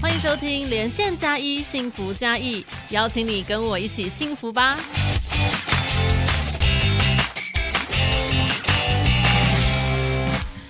欢迎收听连线加一幸福加一，邀请你跟我一起幸福吧。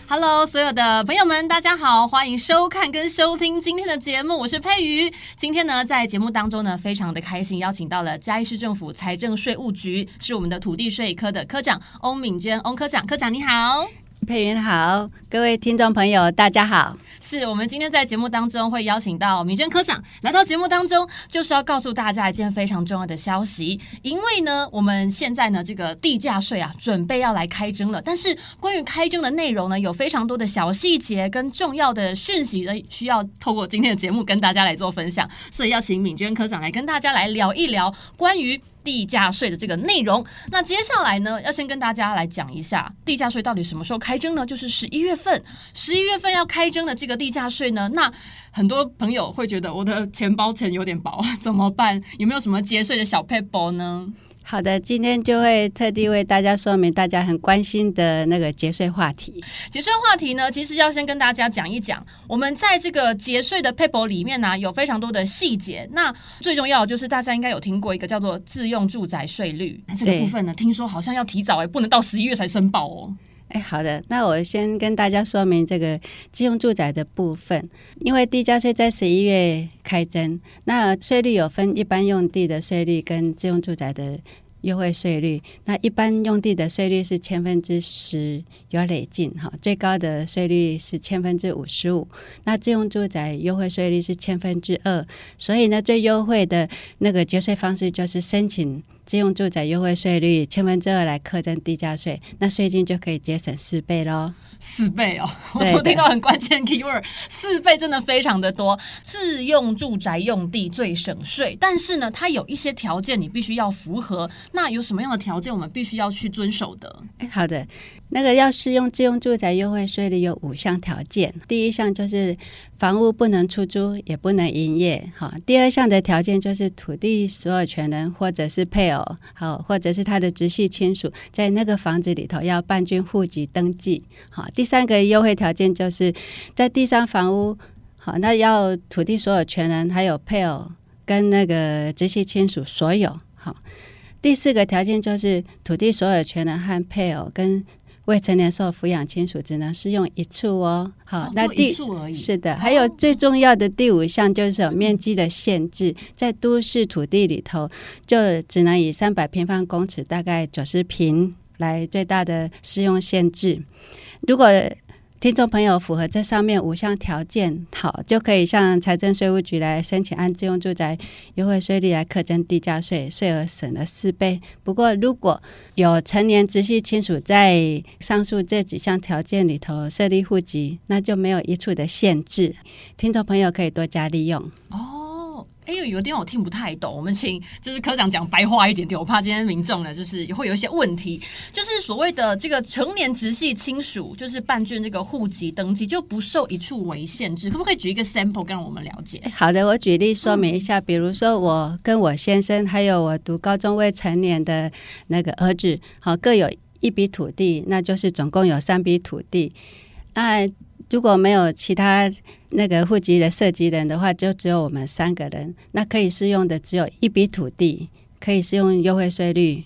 Hello，所有的朋友们，大家好，欢迎收看跟收听今天的节目，我是佩瑜。今天呢，在节目当中呢，非常的开心，邀请到了嘉义市政府财政税务局，是我们的土地税科的科长翁敏娟，翁科长，科长你好。佩云好，各位听众朋友，大家好。是我们今天在节目当中会邀请到敏娟科长来到节目当中，就是要告诉大家一件非常重要的消息。因为呢，我们现在呢，这个地价税啊，准备要来开征了。但是关于开征的内容呢，有非常多的小细节跟重要的讯息呢，需要透过今天的节目跟大家来做分享。所以要请敏娟科长来跟大家来聊一聊关于。地价税的这个内容，那接下来呢，要先跟大家来讲一下地价税到底什么时候开征呢？就是十一月份，十一月份要开征的这个地价税呢，那很多朋友会觉得我的钱包钱有点薄，怎么办？有没有什么节税的小 paper 呢？好的，今天就会特地为大家说明大家很关心的那个节税话题。节税话题呢，其实要先跟大家讲一讲，我们在这个节税的 paper 里面呢，有非常多的细节。那最重要的就是大家应该有听过一个叫做自用住宅税率这个部分呢，听说好像要提早哎，不能到十一月才申报哦。哎，好的，那我先跟大家说明这个自用住宅的部分，因为地价税在十一月开征，那税率有分一般用地的税率跟自用住宅的优惠税率。那一般用地的税率是千分之十，有累进哈，最高的税率是千分之五十五。那自用住宅优惠税率是千分之二，所以呢，最优惠的那个节税方式就是申请。自用住宅优惠税率千分之二来课征地价税，那税金就可以节省四倍喽。四倍哦，我昨听到很关键 keyword，四倍真的非常的多。自用住宅用地最省税，但是呢，它有一些条件你必须要符合。那有什么样的条件我们必须要去遵守的？哎，好的，那个要适用自用住宅优惠税率有五项条件。第一项就是房屋不能出租，也不能营业。好，第二项的条件就是土地所有权人或者是配偶。好，或者是他的直系亲属在那个房子里头要办竣户籍登记。好，第三个优惠条件就是在第三房屋，好，那要土地所有权人还有配偶跟那个直系亲属所有。好，第四个条件就是土地所有权人和配偶跟。未成年受抚养亲属只能适用一处哦。好，那第是的，还有最重要的第五项就是有面积的限制，在都市土地里头就只能以三百平方公尺，大概九十平来最大的适用限制。如果听众朋友符合这上面五项条件，好，就可以向财政税务局来申请按自用住宅优惠税率来课征地价税，税额省了四倍。不过，如果有成年直系亲属在上述这几项条件里头设立户籍，那就没有一处的限制。听众朋友可以多加利用哦。哎呦，有地方我听不太懂，我们请就是科长讲白话一点点，我怕今天民众呢就是会有一些问题，就是所谓的这个成年直系亲属，就是办卷这个户籍登记就不受一处为限制，可不可以举一个 sample 让我们了解？好的，我举例说明一下，比如说我跟我先生还有我读高中未成年的那个儿子，好各有一笔土地，那就是总共有三笔土地，那。如果没有其他那个户籍的涉及人的话，就只有我们三个人。那可以适用的只有一笔土地，可以适用优惠税率。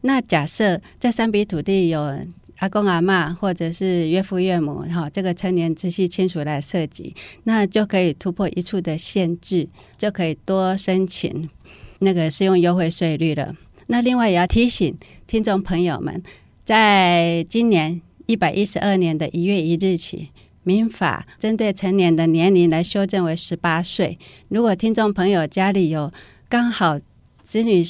那假设这三笔土地有阿公阿妈或者是岳父岳母哈，这个成年直系亲属来涉及，那就可以突破一处的限制，就可以多申请那个适用优惠税率了。那另外也要提醒听众朋友们，在今年一百一十二年的一月一日起。民法针对成年的年龄来修正为十八岁。如果听众朋友家里有刚好子女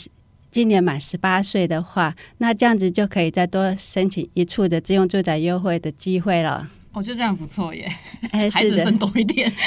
今年满十八岁的话，那这样子就可以再多申请一处的自用住宅优惠的机会了。我觉得这样不错耶，孩子生多一点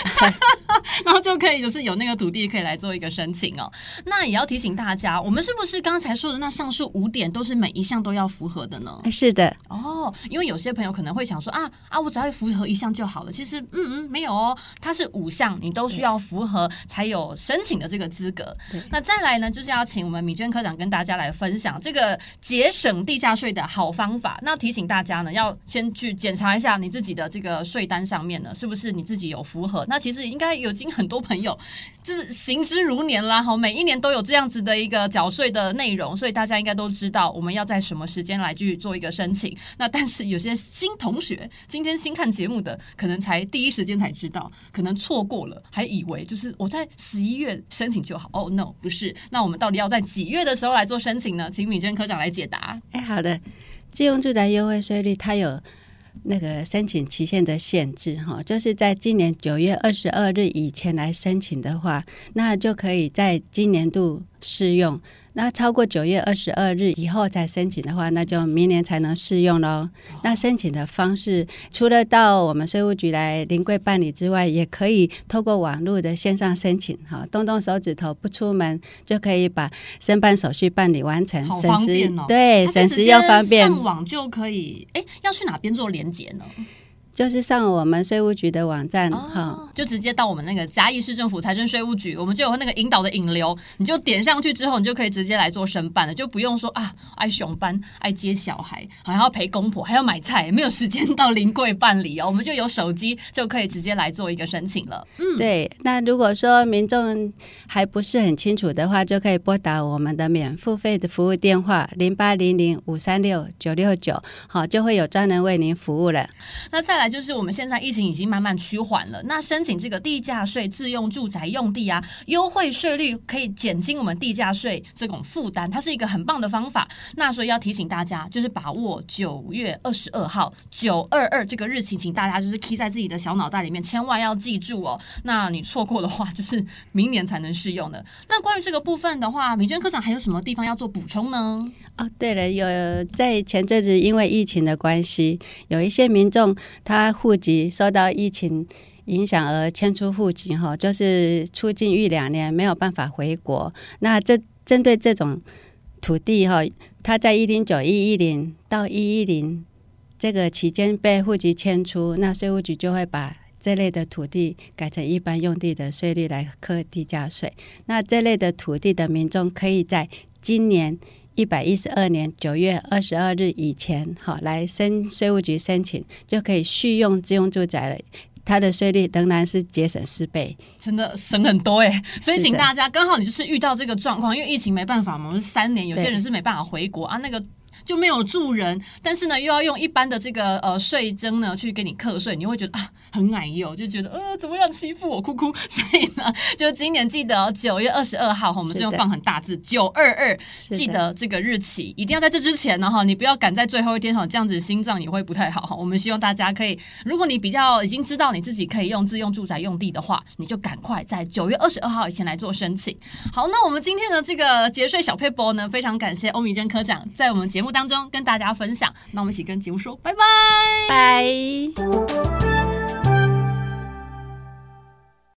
然后就可以就是有那个土地可以来做一个申请哦。那也要提醒大家，我们是不是刚才说的那上述五点都是每一项都要符合的呢？是的，哦，因为有些朋友可能会想说啊啊，我只要符合一项就好了。其实嗯嗯，没有哦，它是五项，你都需要符合才有申请的这个资格。那再来呢，就是要请我们米娟科长跟大家来分享这个节省地价税的好方法。那提醒大家呢，要先去检查一下你自己。的这个税单上面呢，是不是你自己有符合？那其实应该有经很多朋友就是行之如年啦，哈，每一年都有这样子的一个缴税的内容，所以大家应该都知道我们要在什么时间来去做一个申请。那但是有些新同学今天新看节目的，可能才第一时间才知道，可能错过了，还以为就是我在十一月申请就好。哦，no，不是。那我们到底要在几月的时候来做申请呢？请米娟科长来解答。哎，好的，自用住宅优惠税率它有那个申请期限的限制哈，就是在今年九月二十二日以前来申请的话，那就可以在今年度适用。那超过九月二十二日以后再申请的话，那就明年才能适用喽。那申请的方式，除了到我们税务局来临柜办理之外，也可以透过网络的线上申请，哈，动动手指头不出门就可以把申办手续办理完成，好省时方便哦对，省时又方便。上网就可以。哎，要去哪边做连接呢？就是上我们税务局的网站，哈、哦，就直接到我们那个嘉义市政府财政税务局，我们就有那个引导的引流，你就点上去之后，你就可以直接来做申办了，就不用说啊爱熊班、爱接小孩，还要陪公婆，还要买菜，没有时间到临柜办理哦，我们就有手机就可以直接来做一个申请了。嗯，对，那如果说民众还不是很清楚的话，就可以拨打我们的免付费的服务电话零八零零五三六九六九，好，就会有专人为您服务了。那再来就是我们现在疫情已经慢慢趋缓了，那申请这个地价税自用住宅用地啊，优惠税率可以减轻我们地价税这种负担，它是一个很棒的方法。那所以要提醒大家，就是把握九月二十二号九二二这个日期，请大家就是记在自己的小脑袋里面，千万要记住哦。那你错过的话，就是明年才能适用的。那关于这个部分的话，米娟科长还有什么地方要做补充呢？哦，对了，有在前阵子因为疫情的关系，有一些民众他他户籍受到疫情影响而迁出户籍，哈，就是出境一两年没有办法回国。那这针对这种土地哈，他在一零九一一零到一一零这个期间被户籍迁出，那税务局就会把这类的土地改成一般用地的税率来课地价税。那这类的土地的民众可以在今年一百一十二年九月二十二日以前，好来申税务局申请，就可以续用自用住宅了。它的税率仍然是节省四倍。真的省很多哎、所以请大家刚好你就是遇到这个状况，因为疫情没办法嘛，我们是三年，有些人是没办法回国啊，那个。就没有住人，但是呢，又要用一般的这个呃税征呢去给你课税，你会觉得啊很矮哟，就觉得呃怎么样欺负我，哭哭。所以呢，就今年记得九、月二十二号，我们是用放很大字九二二，记得这个日期，一定要在这之前呢哈，你不要赶在最后一天哈，这样子心脏也会不太好哈。我们希望大家可以，如果你比较已经知道你自己可以用自用住宅用地的话，你就赶快在九月二十二号以前来做申请。好，那我们今天的这个节税小 paper 呢，非常感谢欧米珍科长在我们节目当中跟大家分享。那我们一起跟节目说拜拜。拜。